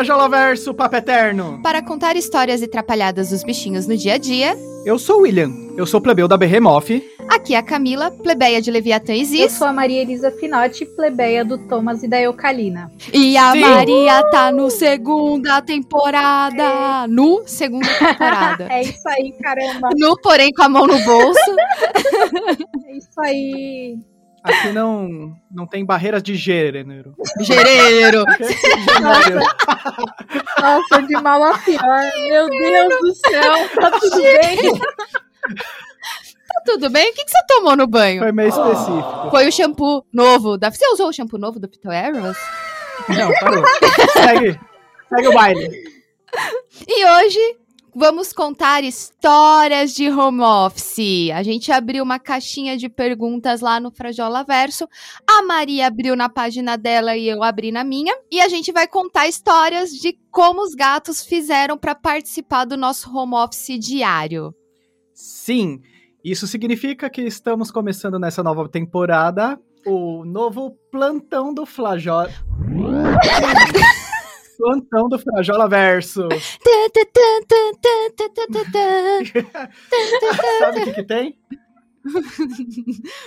No Frajola Verso Papo Eterno. Para contar histórias e trapalhadas dos bichinhos no dia a dia, Eu sou o William. Eu sou plebeu da Behemoth. aqui é a Camila, plebeia de Leviatã e Eu Ziz. sou a Maria Elisa Finotti, plebeia do Thomas e da Eucalina. E a Sim. Maria tá no segunda temporada. No segunda temporada. É isso aí, caramba. No, porém, com a mão no bolso. É isso aí. Aqui não, não tem barreiras de gênero. Gereiro. Gênero. Nossa, de mal a pior. Meu Deus do céu, tá tudo bem? Tá tudo bem? O que, que você tomou no banho? Foi meio específico. Foi o shampoo novo da. Você usou o shampoo novo do Pito Eros? Não, parou. Segue. Segue o baile. E hoje vamos contar histórias de home office. A gente abriu uma caixinha de perguntas lá no Frajola Verso. A Maria abriu na página dela e eu abri na minha. E a gente vai contar histórias de como os gatos fizeram para participar do nosso home office diário. Sim, isso significa que estamos começando nessa nova temporada o novo plantão do Flajola. plantão do Frajola Verso. Sabe o que, que tem?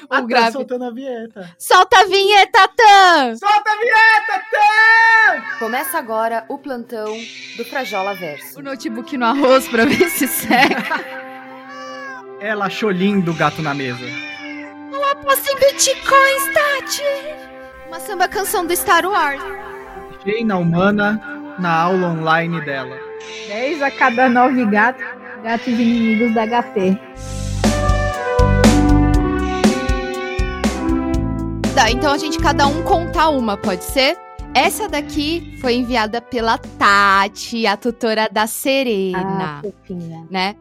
Ah, tá grave. soltando a vinheta. Solta a vinheta, Tan! Solta a vinheta, Tam! Começa agora o plantão do Frajola Verso. O notebook no arroz pra ver se seca. Ela achou lindo o gato na mesa. Aposta em bitcoins, Tati! Uma samba canção do Star Wars. Cheina humana na aula online dela. 10 a cada 9 gatos, gatos inimigos da HT. Tá, então a gente cada um contar uma, pode ser? Essa daqui foi enviada pela Tati, a tutora da Ah, Serena, fofinha. né?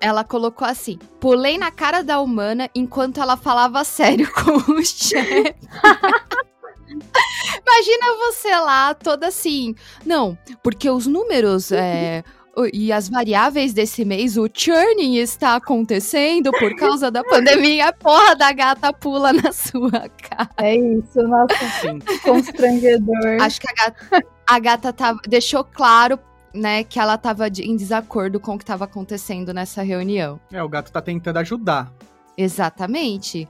Ela colocou assim: pulei na cara da humana enquanto ela falava sério com o chefe. Imagina você lá, toda assim. Não, porque os números é, e as variáveis desse mês, o churning está acontecendo por causa da pandemia. A porra da gata pula na sua cara. É isso, nossa, Sim. constrangedor. Acho que a gata, a gata tava, deixou claro, né, que ela tava de- em desacordo com o que estava acontecendo nessa reunião. É, o gato tá tentando ajudar. Exatamente.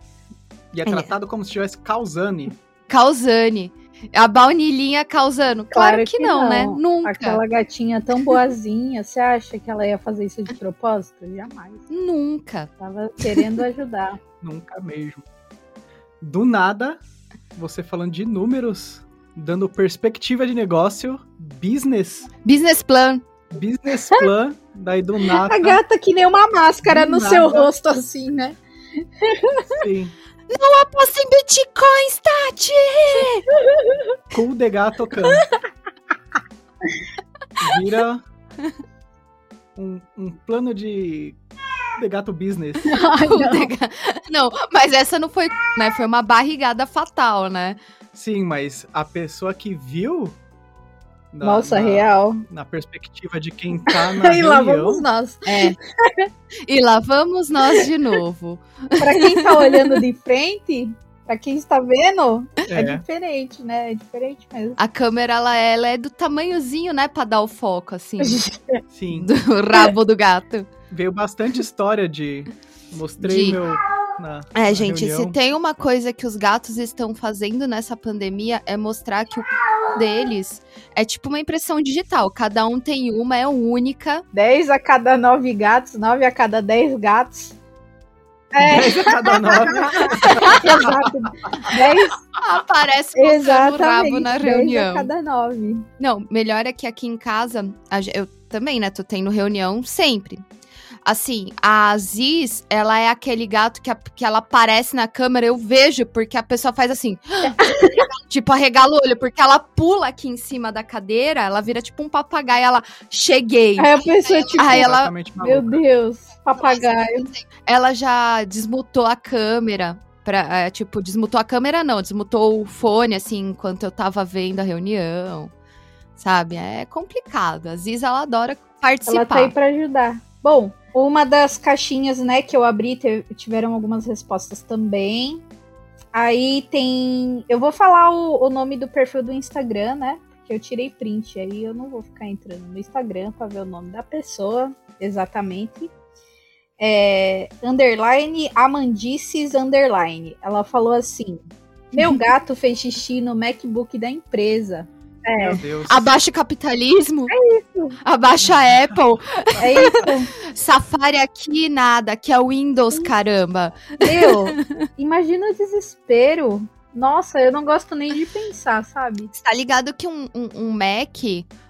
E é tratado como se estivesse causando. Causane. A baunilhinha causando. Claro, Claro que, que não, não. né? Nunca. Aquela gatinha tão boazinha, você acha que ela ia fazer isso de propósito? Jamais. Nunca. Tava querendo ajudar. Nunca mesmo. Do nada, você falando de números, dando perspectiva de negócio, business, Business plan. business plan, daí do nada. A gata que nem uma máscara no nada. seu rosto, assim, né? Sim. Não aposta em bitcoins, Tati! Cool de gato tocando. Vira um, um plano de de gato business. Ai, O não. dega- não, mas essa não foi, né? Foi uma barrigada fatal, né? Sim, mas a pessoa que viu. Na- Nossa, na, real. Na perspectiva de quem tá na E lá reunião. vamos nós. É. E lá vamos nós de novo. Pra quem tá olhando de frente, pra quem está vendo, é, É, diferente, né? É diferente mesmo. A câmera, ela, ela é do tamanhozinho, né? Pra dar o foco, assim, sim. do rabo do gato. Veio bastante história de. Mostrei De- meu. Na, É, na gente, reunião. se tem uma coisa que os gatos estão fazendo nessa pandemia é mostrar que o deles é tipo uma impressão digital. Cada um tem uma, é única. 10 a cada 9 gatos, 9 a cada 10 gatos. É, 10 a cada nove. exato. 10 Aparece mostrando o exatamente. rabo na 10 reunião. a cada 9. Não, melhor é que aqui em casa, eu também, né, tô tendo reunião sempre. Assim, a Aziz, ela é aquele gato que, a- que ela aparece na câmera, eu vejo, porque a pessoa faz assim, tipo, arregala o olho, porque ela pula aqui em cima da cadeira, ela vira tipo um papagaio, ela, cheguei. Aí a pessoa, tipo, Aí ela- meu. Deus, papagaio. Ela já desmutou a câmera, pra, é, tipo, desmutou a câmera não, desmutou o fone, assim, enquanto eu tava vendo a reunião, sabe? É complicado, a Aziz, ela adora participar. Ela tá aí pra ajudar. Bom, uma das caixinhas, né, que eu abri, tiveram algumas respostas também. Aí tem. Eu vou falar o, o nome do perfil do Instagram, né? porque eu tirei print. Aí eu não vou ficar entrando no Instagram pra ver o nome da pessoa exatamente. É, underline Amandices Underline. Ela falou assim: Meu gato fez xixi no MacBook da empresa. É, Meu Deus. Abaixa o capitalismo. É isso. Abaixa a Apple. é isso. Safari aqui, nada. Aqui é Windows, caramba. Meu, imagina o desespero. Nossa, eu não gosto nem de pensar, sabe? Você tá ligado que um, um, um Mac,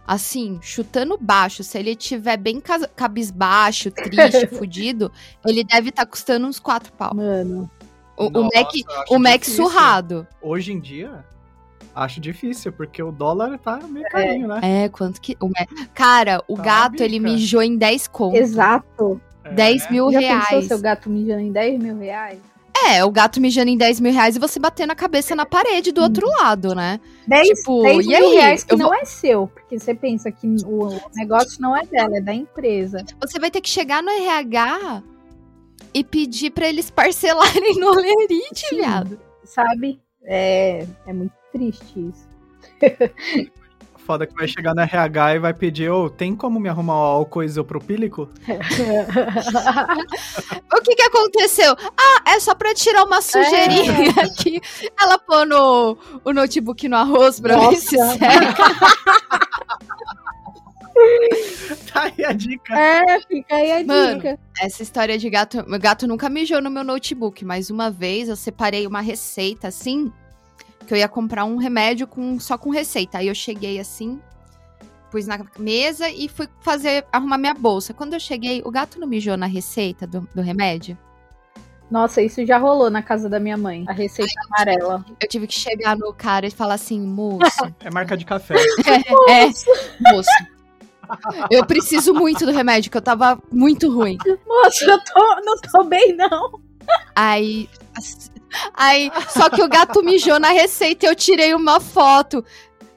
assim, chutando baixo, se ele tiver bem cabisbaixo, triste, fudido, ele deve estar custando uns 4 pau. Mano. O, o Nossa, Mac, eu acho o Mac surrado. Hoje em dia, acho difícil, porque o dólar tá meio carinho, né? É, quanto que. Cara, o Tá, gato, ele mijou em 10 conto. Exato. É. 10 mil Já pensou reais. seu gato mijando em 10 mil reais? É, o gato mijando em 10 mil reais e você batendo a cabeça na parede do outro lado, né? 10, Tipo, 10 e mil aí? reais que Eu não é seu, porque você pensa que o, negócio não é dela, é da empresa. Você vai ter que chegar no RH e pedir pra eles parcelarem no Olerite, viado. Sabe? É, é muito triste isso. Foda que vai chegar no RH e vai pedir, ô, tem como me arrumar o álcool isopropílico? O que que aconteceu? Ah, é só pra tirar uma sujeirinha aqui. Ela pôs no, o notebook no arroz pra ver se Nossa. seca. Tá aí a dica. é, fica aí a Mano. dica. Essa história de gato. Meu gato nunca mijou no meu notebook, mas uma vez eu separei uma receita assim. Que eu ia comprar um remédio com, só com receita. Aí eu cheguei assim, pus na mesa e fui fazer, arrumar minha bolsa. Quando eu cheguei, o gato não mijou na receita do, do remédio. Nossa, isso já rolou na casa da minha mãe. A receita amarela. Eu tive que chegar no cara e falar assim, moço. É marca de café. é, moço. Eu preciso muito do remédio, que eu tava muito ruim. Moça, eu tô, não tô bem, não. Aí. Aí, só que o gato mijou na receita e eu tirei uma foto.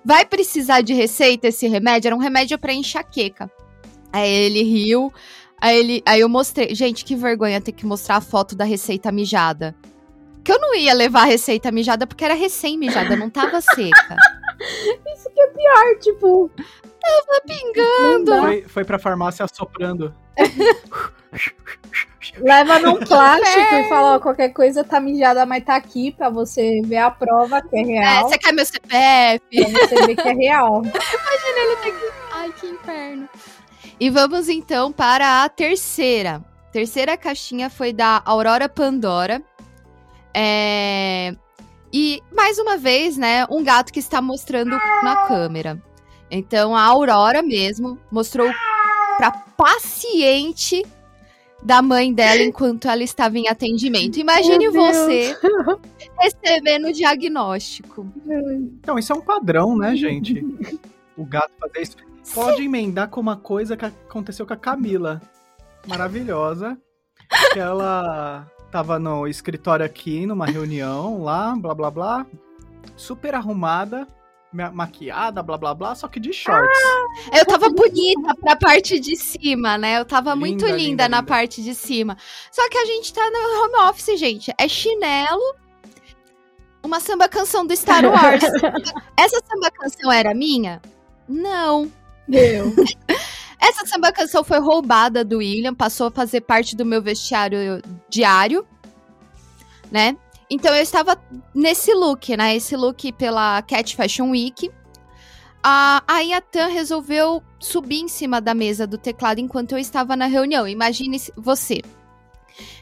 Vai precisar de receita esse remédio? Era um remédio pra enxaqueca. Aí ele riu. Aí, ele, aí eu mostrei. Gente, que vergonha ter que mostrar a foto da receita mijada. Que eu não ia levar a receita mijada porque era recém-mijada, não tava seca. Isso que é pior, tipo. Tava pingando. Foi, foi pra farmácia assoprando. Leva num plástico e fala, ó, qualquer coisa tá mijada, mas tá aqui pra você ver a prova que é É, real. você quer meu CPF? Pra você ver que é real. Ai, que inferno. E vamos então para a terceira. Terceira caixinha foi da Aurora Pandora. É... E, mais uma vez, né, um gato que está mostrando na câmera. Então, a Aurora mesmo mostrou para paciente da mãe dela enquanto ela estava em atendimento. Imagine você recebendo o diagnóstico. Então, isso é um padrão, né, gente? O gato fazer isso. Pode emendar com uma coisa que aconteceu com a Camila. Maravilhosa. Que ela tava no escritório aqui, numa reunião lá, blá blá blá. Super arrumada, ma- maquiada, blá blá blá, só que de shorts. Eu tava bonita pra parte de cima, né? Eu tava muito Linda, linda, linda, na linda. parte de cima. Só que a gente tá no home office, gente. É chinelo, uma samba canção do Star Wars. Essa samba canção era minha? Não. Meu. Essa samba canção foi roubada do William, passou a fazer parte do meu vestiário diário, né? Então eu estava nesse look, né? Esse look pela Cat Fashion Week. A, a Yatan resolveu subir em cima da mesa do teclado enquanto eu estava na reunião. Imagine você.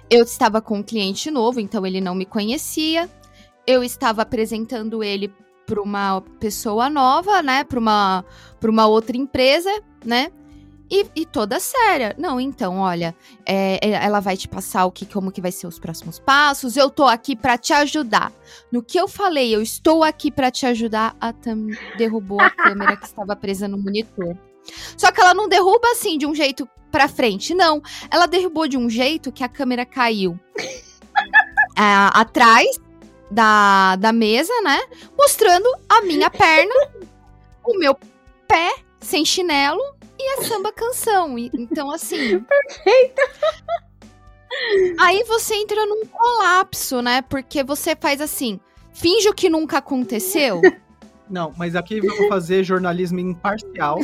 Eu estava com um cliente novo, então ele não me conhecia. Eu estava apresentando ele para uma pessoa nova, né? Para uma, uma outra empresa, né? E, e toda séria. Não, então, olha, é, é, ela vai te passar o que, como que vai ser os próximos passos. Eu tô aqui pra te ajudar. No que eu falei, eu estou aqui pra te ajudar, a Tam derrubou a câmera que estava presa no monitor. Só que ela não derruba assim de um jeito pra frente, não. Ela derrubou de um jeito que a câmera caiu ah, atrás da, da mesa, né? Mostrando a minha perna, o meu pé sem chinelo e a samba canção. Então, assim. Perfeita! Aí você entra num colapso, né? Porque você faz assim, finge o que nunca aconteceu, Não, mas aqui eu vou fazer jornalismo imparcial,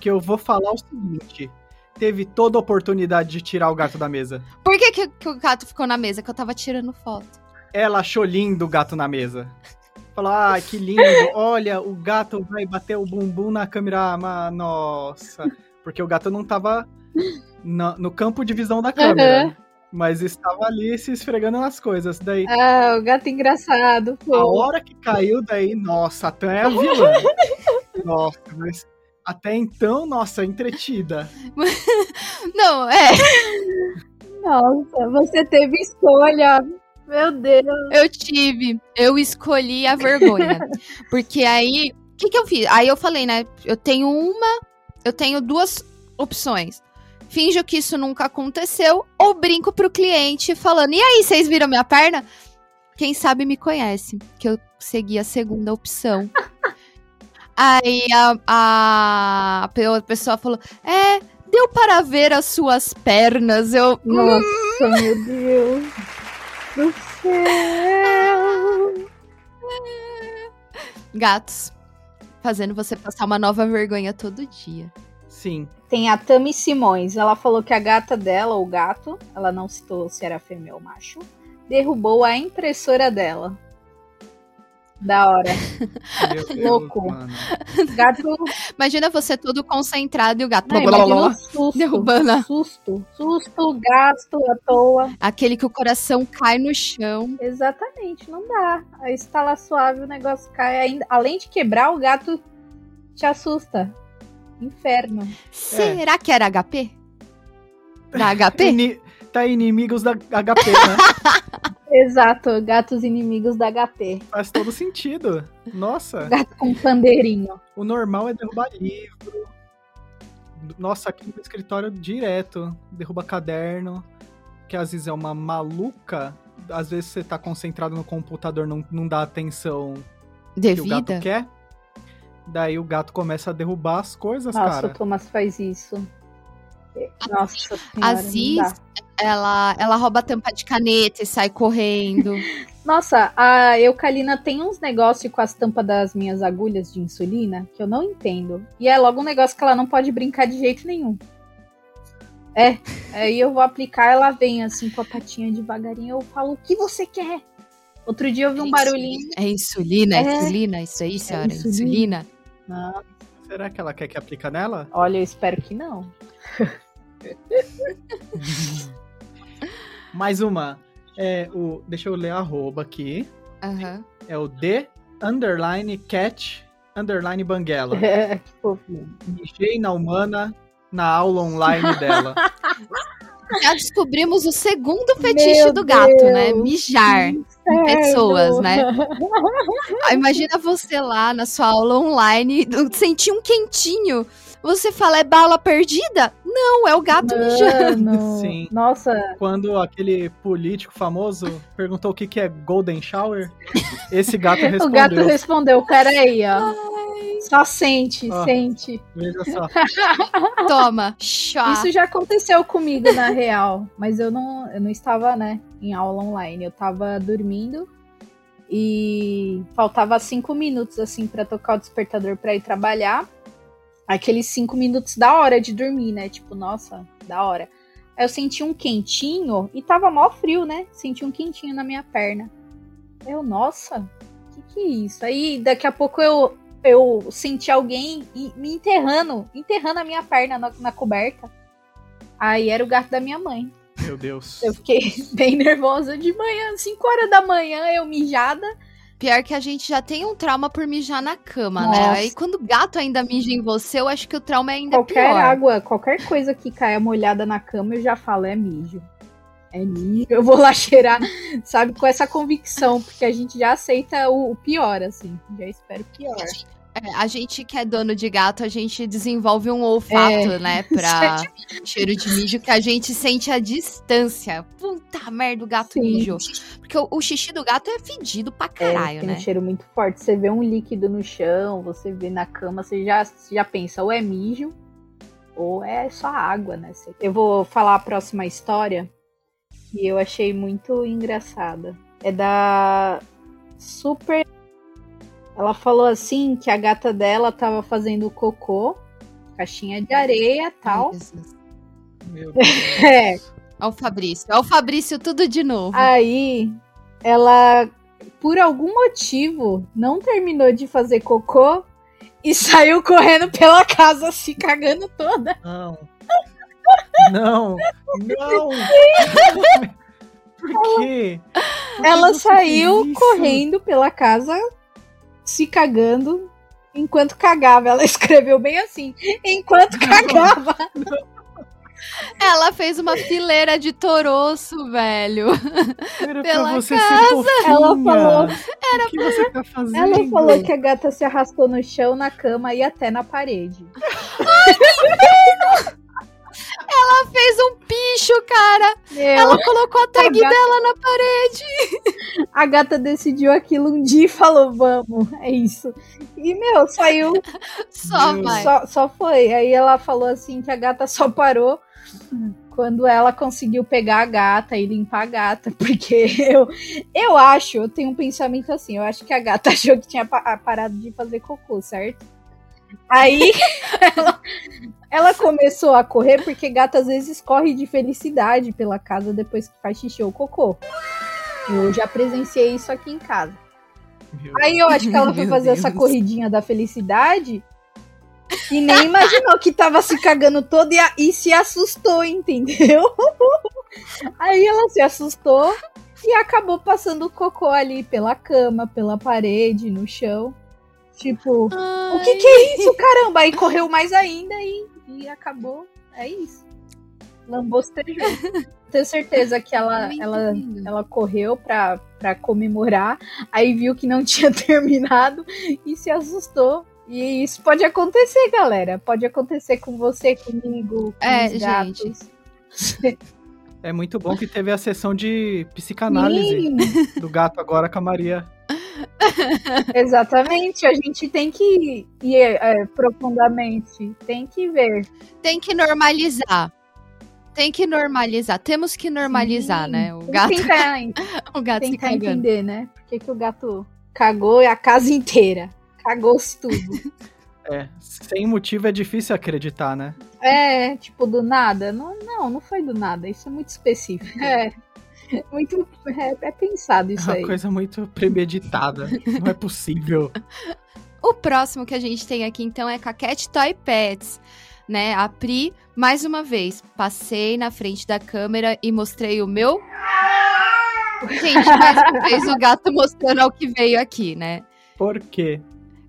que eu vou falar o seguinte. Teve toda a oportunidade de tirar o gato da mesa. Por que, que, que o gato ficou na mesa? Que eu tava tirando foto. Ela achou lindo o gato na mesa. Falou, ah, que lindo. Olha, o gato vai bater o bumbum na câmera. Ah, nossa. Porque o gato não tava no, no campo de visão da câmera. Uhum. Mas estava ali se esfregando nas coisas. Daí, Ah, o gato engraçado. a Pô. hora que caiu, daí, nossa, a Tan é a vilã. nossa, mas até então, nossa, entretida. Não, é. Nossa, você teve escolha. Meu Deus. Eu tive. Eu escolhi a vergonha. Porque aí. O que, que eu fiz? Aí eu falei, né? Eu tenho uma. Eu tenho duas opções. Finjo que isso nunca aconteceu. Ou brinco pro cliente falando: E aí, vocês viram minha perna? Quem sabe me conhece. Que eu segui a segunda opção. aí a, a, a pe- pessoa falou: É, deu para ver as suas pernas. Eu. Nossa, meu Deus do céu. Gatos. Fazendo você passar uma nova vergonha todo dia. Sim. Tem a Tami Simões. Ela falou que a gata dela, ou gato, ela não citou se era fêmea ou macho, derrubou a impressora dela. Da hora. Deus, Louco. mano. Gato. Imagina você todo concentrado e o gato. Não, blá, blá, o susto. Derrubando. Susto. Susto, gasto à toa. Aquele que o coração cai no chão. Exatamente, não dá. A estala suave, o negócio cai ainda. Além de quebrar, o gato te assusta. Inferno. Será que era HP? Da HP? Ini- Tá inimigos da HP, né? Exato, gatos inimigos da HP. Faz todo sentido. Nossa, Gato com pandeirinho. o normal é derrubar livro. Nossa, aqui no escritório direto, derruba caderno. Que às vezes é uma maluca. Às vezes você tá concentrado no computador, não, não dá atenção que o gato Devida? quer. Daí o gato começa a derrubar as coisas, Nossa, cara. o Thomas faz isso. Nossa senhora, A não Ziz, dá. Ela, ela rouba a tampa de caneta e sai correndo. Nossa, a Eucalina tem uns negócios com as tampas das minhas agulhas de insulina que eu não entendo. E é logo um negócio que ela não pode brincar de jeito nenhum. É, aí eu vou aplicar, ela vem assim com a patinha devagarinho. Eu falo, o que você quer? Outro dia eu vi um barulhinho. É insulina, é É. insulina, isso aí, senhora? insulina. insulina. Não, Será que ela quer que aplica nela? olha, eu espero que não. Mais uma. É o. Deixa eu ler a arroba aqui. Aham. É o D underline cat underline banguela. que fofinho. Mijei na humana na aula online dela. Já descobrimos o segundo fetiche Meu do gato, né? Deus. Mijar em pessoas, né? Aí imagina você lá na sua aula online, sentir um quentinho. Você fala, é bala perdida? Não, é o gato mijando. Mano, Sim. Nossa, Quando aquele político famoso perguntou o que, que é Golden Shower, esse gato respondeu. o gato respondeu, peraí, ó. Só sente, Ó. sente. Veja só. Toma, chá. Isso já aconteceu comigo, na real. Mas eu não, eu não estava, né, em aula online. Eu tava dormindo e faltava cinco minutos, assim, pra tocar o despertador pra ir trabalhar. Aqueles cinco minutos da hora de dormir, né? Tipo, nossa, da hora. Aí eu senti um quentinho e tava mó frio, né? Senti um quentinho na minha perna. Eu, nossa, que que é isso? Aí daqui a pouco eu, eu senti alguém me enterrando, enterrando a minha perna na, na coberta. Aí era o gato da minha mãe. Meu Deus. Eu fiquei bem nervosa de manhã, 5 horas da manhã, eu mijada. Pior que a gente já tem um trauma por mijar na cama, né? Nossa. Aí quando o gato ainda mija em você, eu acho que o trauma é ainda qualquer pior. água, qualquer coisa que caia molhada na cama, eu já falo, é mijo. É mijo. Eu vou lá cheirar, sabe, com essa convicção, porque a gente já aceita o, o pior, assim. Já espero o pior. É, a gente que é dono de gato, a gente desenvolve um olfato, É. né? Pra cheiro de mijo que a gente sente a distância. Puta merda, o gato Sim. mijou. Porque o, o xixi do gato é fedido pra É, caralho, tem né? um cheiro muito forte. Você vê um líquido no chão, você vê na cama, você já, já pensa, ou é mijo, ou é só água, né? Eu vou falar a próxima história, que eu achei muito engraçada. É da Super. Ela falou assim que a gata dela tava fazendo cocô, caixinha de areia e tal. Meu Deus. É, Ó o Fabrício. Ó o Fabrício tudo de novo. aí ela, por algum motivo, não terminou de fazer cocô e saiu correndo pela casa se cagando toda. Não. Não. Não. Por quê? Por Ela saiu correndo pela casa se cagando enquanto cagava. Ela escreveu bem assim, enquanto cagava. Ela fez uma fileira de toroço, velho. Era pela pra você ser fofinha. Ela falou- Era o que você tá fazendo? Ela falou que a gata se arrastou no chão, na cama e até na parede. Ela fez um picho, cara. Meu, Ela colocou a tag gata- dela na parede. a gata decidiu aquilo um dia e falou: Vamos, é isso. E, meu, saiu Só, vai. Só, só foi. Aí ela falou assim que a gata só parou quando ela conseguiu pegar a gata e limpar a gata. Porque eu, eu acho, eu tenho um pensamento assim, eu acho que a gata achou que tinha pa- parado de fazer cocô, certo? Aí ela, ela começou a correr, porque gata às vezes corre de felicidade pela casa depois que faz xixi ou cocô. Eu já presenciei isso aqui em casa. Meu Aí eu acho que ela foi fazer essa Deus. corridinha da felicidade e nem imaginou que tava se cagando todo e, a- e se assustou, entendeu? Aí ela se assustou e acabou passando o cocô ali pela cama, pela parede, no chão. Tipo, o que que é isso, caramba? Aí correu mais ainda e, e acabou. É isso. Lambostejou. Tenho certeza que ela, ela, ela correu pra, pra comemorar, aí viu que não tinha terminado e se assustou. E isso pode acontecer, galera. Pode acontecer com você, comigo, com É, os gente. É muito bom que teve a sessão de psicanálise Sim, do gato agora com a Maria. Exatamente. A gente tem que ir é, profundamente. Tem que ver. Tem que normalizar. Tem que normalizar. Temos que normalizar, Sim. né? O Tem gato, que tentar, o gato se tentar cagando. entender, né? Por que, que o gato cagou a casa inteira? Cagou-se tudo. É, sem motivo é difícil acreditar, né? É, tipo, do nada? Não, não, não foi do nada. Isso é muito específico. É. Muito. É, é pensado É isso uma aí. coisa muito premeditada. Não é possível. O próximo que a gente tem aqui, então, é com a Cat Toy Pets. Né, a Pri, mais uma vez, passei na frente da câmera e mostrei o meu. Gente, mais uma vez o gato mostrando ao que veio aqui, né? Por quê?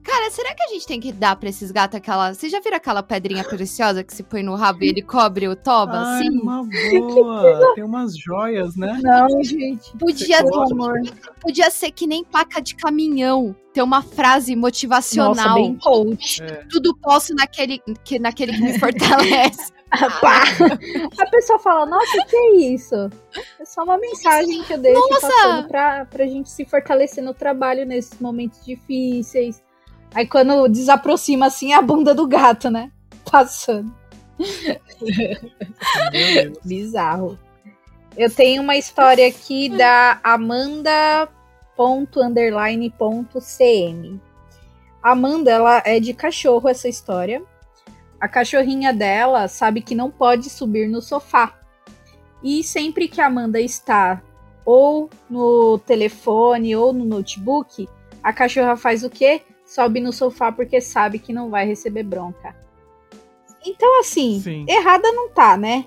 Cara, será que a gente tem que dar pra esses gatos aquela. Vocês já viram aquela pedrinha preciosa que se põe no rabo e ele cobre o toba? Ai, Sim. uma boa. Tem umas joias, né? Não, gente. Podia, Você gosta? podia ser que nem placa de caminhão. Ter uma frase Nossa, motivacional. bem coach. É. Tudo posso naquele que, naquele que me fortalece. Pá. A pessoa fala, nossa, o que é isso? É só uma mensagem que eu deixo Nossa! passando pra, pra gente se fortalecer no trabalho nesses momentos difíceis. Aí quando desaproxima assim é a bunda do gato, né? Passando. Bizarro. Eu tenho uma história aqui da Amanda.underline.cm. Amanda, ela é de cachorro essa história. A cachorrinha dela sabe que não pode subir no sofá. E sempre que a Amanda está ou no telefone ou no notebook, a cachorra faz o quê? Sobe no sofá porque sabe que não vai receber bronca. Então, assim, Sim. errada não tá, né?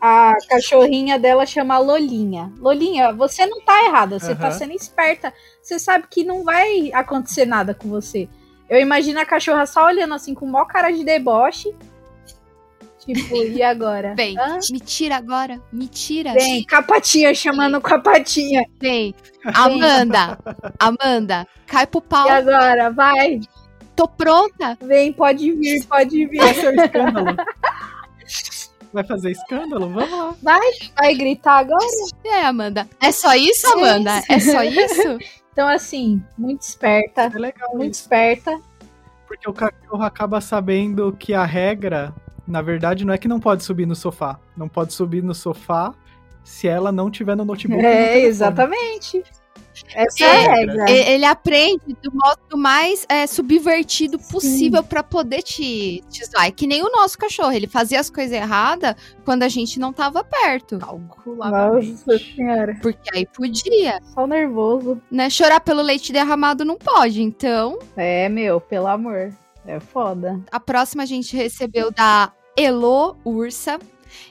A cachorrinha dela chama Lolinha. Lolinha, você não tá errada, você tá Aham. sendo esperta. Você sabe que não vai acontecer nada com você. Eu imagino a cachorra só olhando assim com maior cara de deboche. Tipo, e agora? Vem, Hã? me tira agora, me tira. Vem, capatinha chamando com a patinha. Vem. Amanda, Amanda, cai pro pau. E agora? Vai, Tô pronta. vem, pode vir, pode vir. Vai ser um escândalo. Vai fazer escândalo? Vamos lá. Vai, vai gritar agora? É, Amanda. É só isso, Amanda? É só isso? Então, assim, muito esperta, É legal muito isso. esperta. Porque o cachorro acaba sabendo que a regra, na verdade, não é que não pode subir no sofá. Não pode subir no sofá se ela não tiver no notebook. no É, telefone. exatamente. Essa é, a regra. E- Ele aprende do modo mais é, subvertido possível pra poder te, te zoar. É que nem o nosso cachorro. Ele fazia as coisas erradas quando a gente não tava perto. Calculadamente. Nossa senhora. Porque aí podia, Só nervoso. né? Chorar pelo leite derramado não pode. Então, É, meu, pelo amor. É foda. a próxima a gente recebeu da Elo Ursa.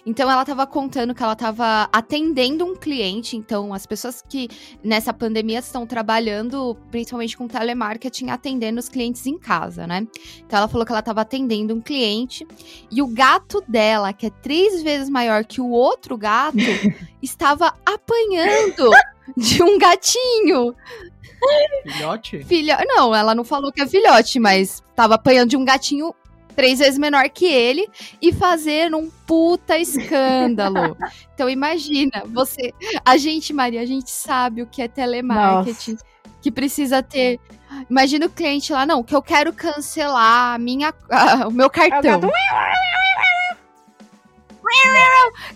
Então ela tava contando que ela tava atendendo um cliente, então as pessoas que nessa pandemia estão trabalhando principalmente com telemarketing, atendendo os clientes em casa, né? Então ela falou que ela tava atendendo um cliente e o gato dela, que é três vezes maior que o outro gato, estava apanhando de um gatinho. Filhote? Filha... Não, ela não falou que é filhote, mas tava apanhando de um gatinho três vezes menor que ele e fazendo um puta escândalo. então imagina, você. A gente, Maria, a gente sabe o que é telemarketing. Que precisa ter. Imagina o cliente lá, não, que eu quero cancelar a minha, ah, o meu cartão. gato-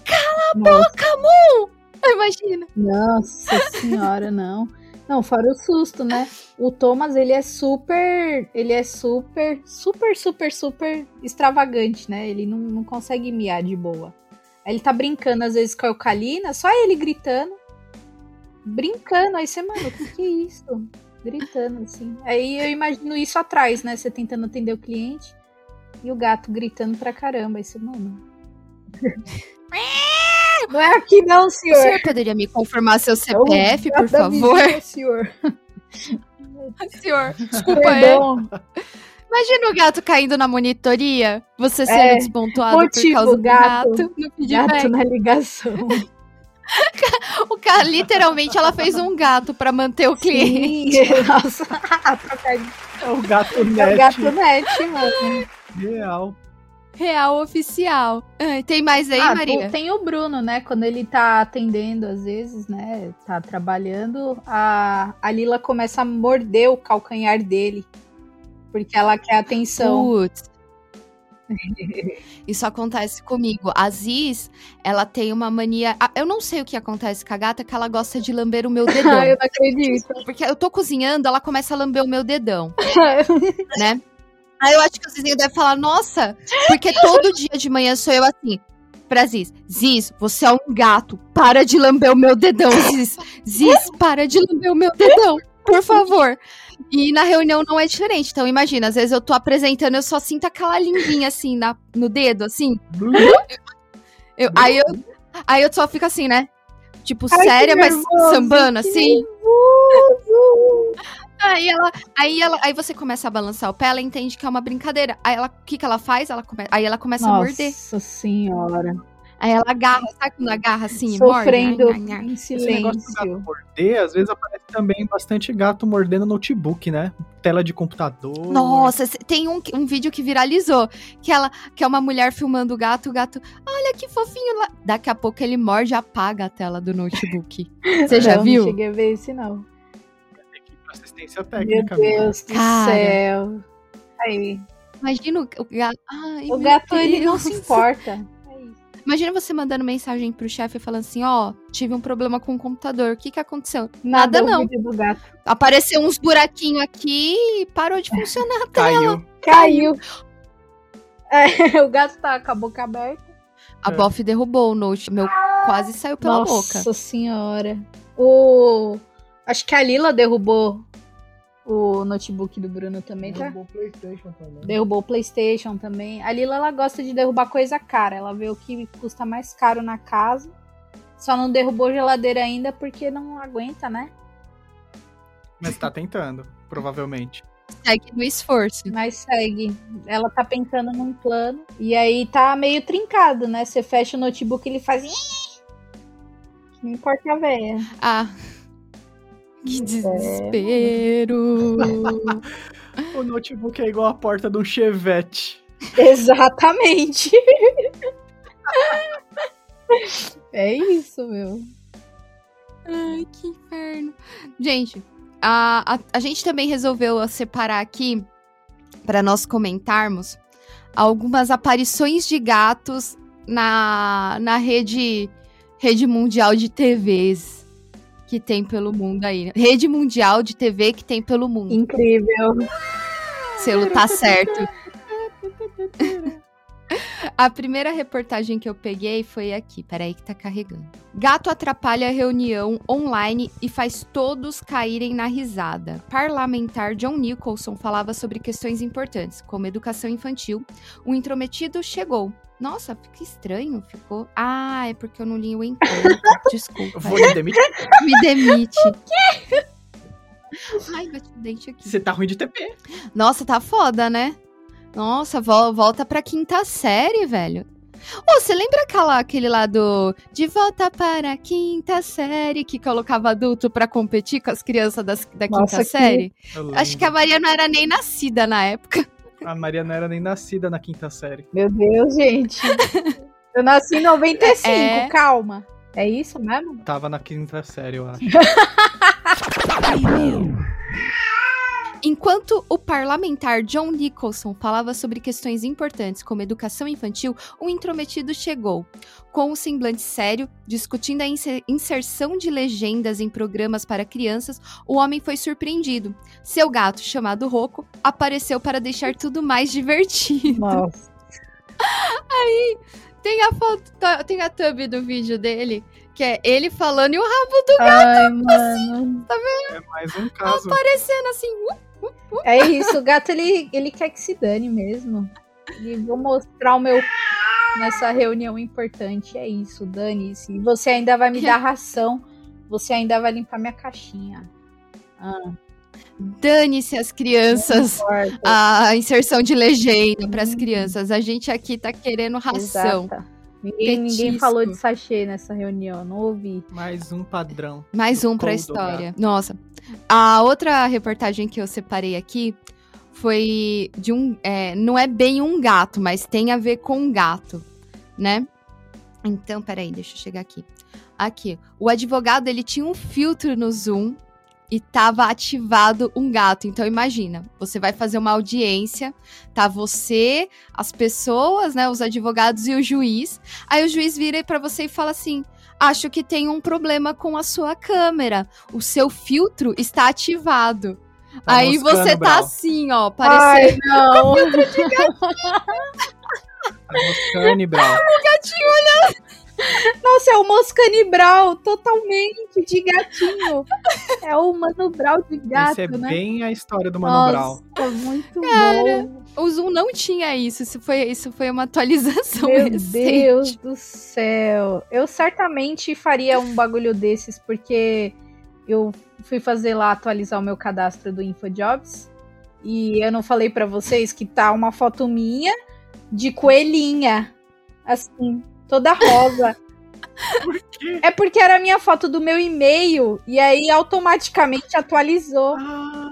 Cala a Nossa. boca, Mu! Imagina. Nossa senhora, não. Não, fora o susto, né? O Thomas, ele é super. Ele é super, super, super, super extravagante, né? Ele não, não consegue miar de boa. Aí ele tá brincando, às vezes, com a Eucalina, só ele gritando. Brincando, aí você, mano, o que, que é isso? Gritando, assim. Aí eu imagino isso atrás, né? Você tentando atender o cliente e o gato gritando pra caramba. Aí você, mano. Não é aqui, não, O senhor. senhor poderia me confirmar seu CPF, por favor? vizinho, senhor. Senhor, desculpa aí. Perdão. Imagina o gato caindo na monitoria, você sendo É, despontuado por motivo, causa do gato. gato, no feedback. Gato na ligação. O cara, literalmente, ela fez um gato pra manter o cliente. Sim, Nossa, trocadilho. É o gato é o net gato net, mano. real. Real oficial. Ah, tem mais aí, Ah, Maria? tem o Bruno, né? Quando ele tá atendendo, às vezes, né? Tá trabalhando, a, a Lila começa a morder o calcanhar dele. Porque ela quer atenção. Putz. Isso acontece comigo. A Ziz, ela tem uma mania. Eu não sei o que acontece com a gata, que ela gosta de lamber o meu dedão. Ah, eu não acredito. Porque eu tô cozinhando, ela começa a lamber o meu dedão, né? Aí eu acho que o Zizinho deve falar, nossa, porque todo dia de manhã sou eu assim. Pra Ziz, Ziz, você é um gato, para de lamber o meu dedão, Ziz. Ziz, para de lamber o meu dedão, por favor. E na reunião não é diferente. Então imagina, às vezes eu tô apresentando, eu só sinto aquela linguinha assim na, no dedo, assim. Eu- aí, eu, aí eu só fico assim, né? Tipo, Ai, séria, mas nervoso, sambando, assim. nervoso. Aí ela, aí ela, aí você começa a balançar o pé, ela entende que é uma brincadeira. Aí ela, o que que ela faz? Ela come, aí ela começa a morder. Nossa senhora. Aí ela agarra, sabe quando agarra assim, Sofrendo morde? Ai. em Esse negócio do gato silêncio. morder, às vezes aparece também bastante gato mordendo notebook, né? Tela de computador. Nossa, tem um, um vídeo que viralizou, que ela, que é uma mulher filmando o gato, o gato, olha que fofinho lá. Daqui a pouco ele morde e apaga a tela do notebook. Você já Não, viu? Não cheguei a ver esse, não. Assistência Meu técnica. amiga. Deus do Cara. céu. Aí. Imagina o, o gato. Ai, O meu gato, ele não se importa. É. Imagina você mandando mensagem pro chefe falando assim, ó, tive um problema com o computador, o que que aconteceu? Nada, Nada não. vídeo do gato. Apareceu uns buraquinhos aqui e parou de funcionar. Caiu. Caiu. É, o gato tá com a boca aberta. A É. Boff derrubou o note, meu quase saiu pela Nossa boca. senhora. O... Acho que a Lila derrubou o notebook do Bruno também, tá? Derrubou o PlayStation também. Derrubou o PlayStation também. A Lila ela gosta de derrubar coisa cara. Ela vê o que custa mais caro na casa. Só não derrubou geladeira ainda porque não aguenta, né? Mas tá tentando, provavelmente. Segue no esforço. Mas segue. Ela tá pensando num plano. E aí tá meio trincado, né? Você fecha o notebook e ele faz. Não importa a véia. Ah. Que desespero. O notebook é igual a porta de um chevette. Exatamente. é isso, meu. Ai, que inferno. Gente, a, a, a gente também resolveu separar aqui, para nós comentarmos, algumas aparições de gatos na, na rede, rede mundial de TVs. O que tem pelo mundo aí. Rede mundial de TV que tem pelo mundo. Incrível. Selo tá certo. A primeira reportagem que eu peguei foi aqui. Peraí que tá carregando. Gato atrapalha a reunião online e faz todos caírem na risada. Parlamentar John Nicholson falava sobre questões importantes, como educação infantil. O intrometido chegou. Nossa, que estranho ficou. Ah, é porque eu não li o encontro. Desculpa. Vou lhe demitir. Me demite. Ai, bati o dente aqui. Você tá ruim de TP. Nossa, tá foda, né? Nossa, vol- volta pra quinta série, velho. Ô, você lembra aquela, aquele lá do De Volta para a Quinta Série que colocava adulto pra competir com as crianças das- da Nossa, quinta que- série? Acho que a. Maria não era nem nascida na época. A Maria não era nem nascida na quinta série. Meu Deus, gente. Eu nasci em 95, É. calma. É isso mesmo? Tava na quinta série, eu acho. Enquanto o parlamentar John Nicholson falava sobre questões importantes como educação infantil, um intrometido chegou. Com um semblante sério, discutindo a inse- inserção de legendas em programas para crianças, o homem foi surpreendido. Seu gato, chamado Rocco, apareceu para deixar tudo mais divertido. Nossa. Tem a foto, tem a thumb do vídeo dele, que é ele falando e o rabo do Ai, mano. É mais um caso. aparecendo assim. uh, É isso, o gato ele, ele quer que se dane mesmo. E vou mostrar o meu nessa reunião importante. É isso, dane-se. E você ainda vai me dar ração. Você ainda vai limpar minha caixinha. Ah, Dane-se as crianças. a inserção de legenda para as Uhum. crianças. A gente aqui tá querendo ração. Exata. Ninguém, ninguém falou de sachê nessa reunião, não ouvi. Mais um padrão. Mais um Colo do história. Nossa. A outra reportagem que eu separei aqui foi de um. é, não é bem um gato, mas tem a ver com um gato, né? Então, peraí, deixa eu chegar aqui. Aqui. O advogado ele tinha um filtro no Zoom e tava ativado um gato. Então, imagina, você vai fazer uma audiência, tá você, as pessoas, né, os advogados e o juiz. Aí o juiz vira pra você e fala assim: acho que tem um problema com a sua câmera. O seu filtro está ativado. Tá Aí moscando, você tá Brau. assim, ó, parecendo. Ai, não. Tá moscando, Brau. Nossa, é o Moscani Brau, totalmente de gatinho. É o Mano Brau de gato, Esse é né? bem a história do Mano Brau. Nossa, muito bom. O Zoom não tinha isso. Isso foi, isso foi uma atualização Meu recente. Deus do céu. Eu certamente faria um bagulho desses, porque eu fui fazer lá atualizar o meu cadastro do InfoJobs. E eu não falei pra vocês que tá uma foto minha de coelhinha. Assim, toda rosa. Por quê? É porque era a minha foto do meu e-mail. E aí automaticamente atualizou. Ah,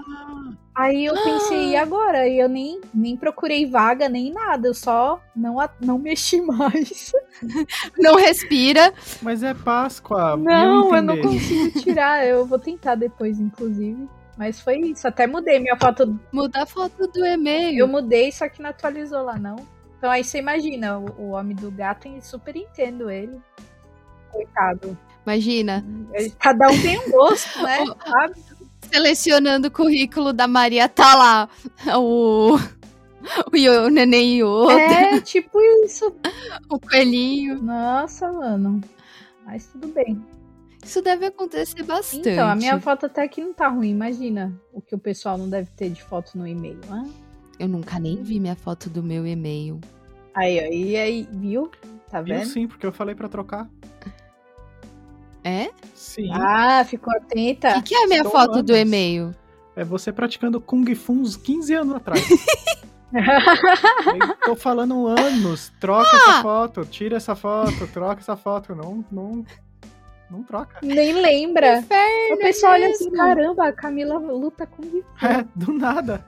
Aí eu pensei, e agora? E eu nem, nem procurei vaga, nem nada. Eu só não, não mexi mais. Não respira. mas é Páscoa. Não, eu eu não consigo tirar. Eu vou tentar depois, inclusive. Mas foi isso. Até mudei minha foto. Muda a foto do e-mail. Eu mudei, só que não atualizou lá, não. Então aí você imagina, o, o homem do gato, eu super entendo ele. Coitado. Imagina, Cada um tem um gosto, né? Sabe? selecionando o currículo da Maria, tá lá o. O, o neném Yoda, É, tipo isso. o coelhinho. Nossa, mano. Mas tudo bem. Isso deve acontecer bastante. Então, a minha foto até que não tá ruim. Imagina o que o pessoal não deve ter de foto no e-mail. né? Eu nunca nem vi minha foto do meu e-mail. Aí. E aí, viu? Tá Viu vendo? sim, porque eu falei pra trocar. É? Sim. Ah, ficou O atenta. que, que é a minha Estou foto do e-mail? É você praticando Kung Fu uns 15 anos atrás. Eu tô falando anos. Troca Ah! essa foto, tira essa foto, troca essa foto. Não, não, não troca. Nem lembra. Inferno O pessoal olha assim, caramba, a Camila luta com o É, do nada.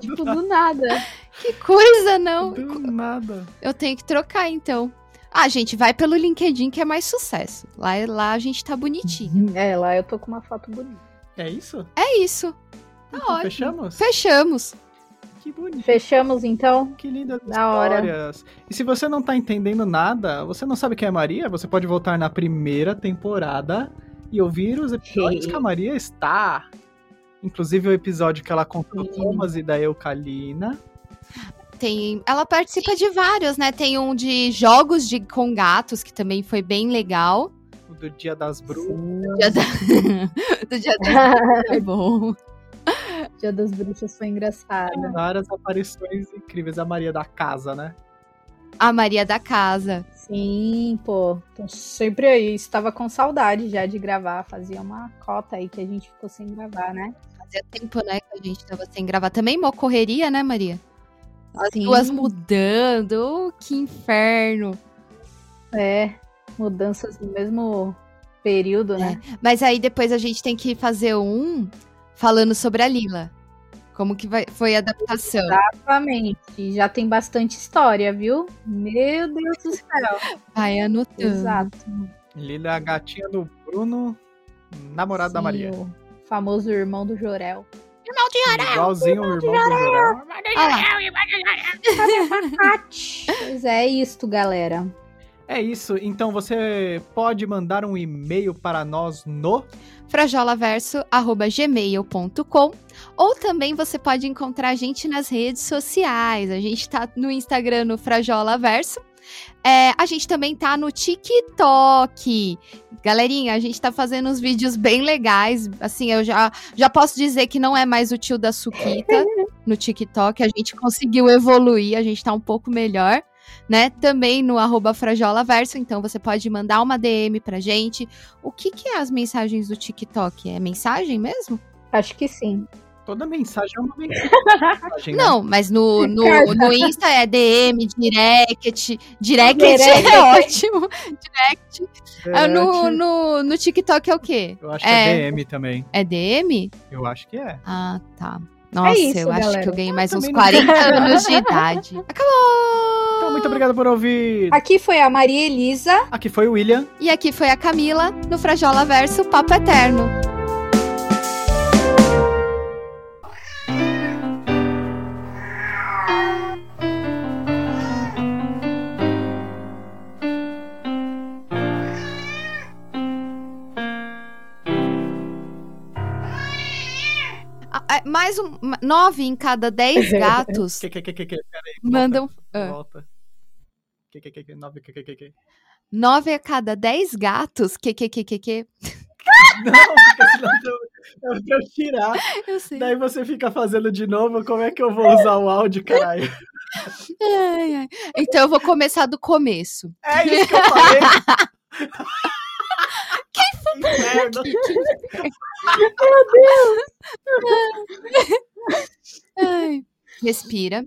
Tipo, do nada. Que coisa, não. Do nada. Eu tenho que trocar, então. Ah, gente, vai pelo LinkedIn que é mais sucesso. Lá, lá a gente tá bonitinho. É, lá eu tô com uma foto bonita. É isso? É isso. Tá Então, ótimo. Fechamos? Fechamos. Que bonito. Fechamos então? Que lindas Da hora. histórias. E se você não tá entendendo nada, você não sabe quem é Maria, você pode voltar na primeira temporada e ouvir os episódios que a Maria está. Inclusive o episódio que ela contou Sim. Thomas e da Eucalina. Tem, ela participa de vários, né? Tem um de jogos de com gatos que também foi bem legal. O do Dia das Bruxas. Do dia da... do dia da... Foi bom. Dia das Bruxas foi engraçado. Várias aparições incríveis. A Maria da Casa, né? A Maria da Casa. Sim, pô. Tô sempre aí. Estava com saudade já de gravar. Fazia uma cota aí que a gente ficou sem gravar, né? Fazia tempo, né, que a gente tava sem gravar. Também mó correria, né, Maria? As Sim. duas mudando. Oh, que inferno. É. Mudanças no mesmo período, né? Mas aí depois a gente tem que fazer um falando sobre a Lila. Como que vai, foi a adaptação. Exatamente. Já tem bastante história, viu? Meu Deus do céu. Vai anotando. Exato. Lila é a gatinha do Bruno, namorado da Maria. Famoso irmão do Jorel. Igualzinho o irmão do Jorel. Ah lá. Pois é, é isto, galera. É isso, então você pode mandar um e-mail para nós no frajolaverso.gmail.com ou também você pode encontrar a gente nas redes sociais. A gente tá no Instagram no Frajolaverso. É, a gente também tá no TikTok. Galerinha, a gente tá fazendo uns vídeos bem legais. Assim, eu já, já posso dizer que não é mais o tio da Suquita no TikTok. A gente conseguiu evoluir, a gente tá um pouco melhor. Né? Também no arroba Frajolaverso, então você pode mandar uma DM pra gente. O que, que é as mensagens do TikTok? É mensagem mesmo? Acho que sim. Toda mensagem é uma mensagem. né? Não, mas no, no, no Insta é DM, direct. Direct, Direct. é ótimo. Direct. Ah, no, Direct, no, no TikTok é o quê? Eu acho que é- é DM também. É DM? Eu acho que é. Ah, tá. Nossa, isso, eu acho galera. que eu ganhei mais uns também não- 40 anos de idade. Acabou! Então, muito obrigado por ouvir. Aqui foi a Maria Elisa. Aqui foi o William. E aqui foi a Camila, no Frajola Verso Papo Eterno. Mais um. Nove em cada dez gatos Que, que, que, que, que, peraí. mandam. Volta. ah. volta. Que, que, que, que, nove, que, que, que, que. Nove a cada dez gatos. Que, que, que, que, que. Não, porque senão eu, eu quero tirar. Eu sei. Daí você fica fazendo de novo. Como é que eu vou usar o áudio, caralho? Ai, ai. Então eu vou começar do começo. É isso que eu falei. Foi? Merda. Ai. Respira.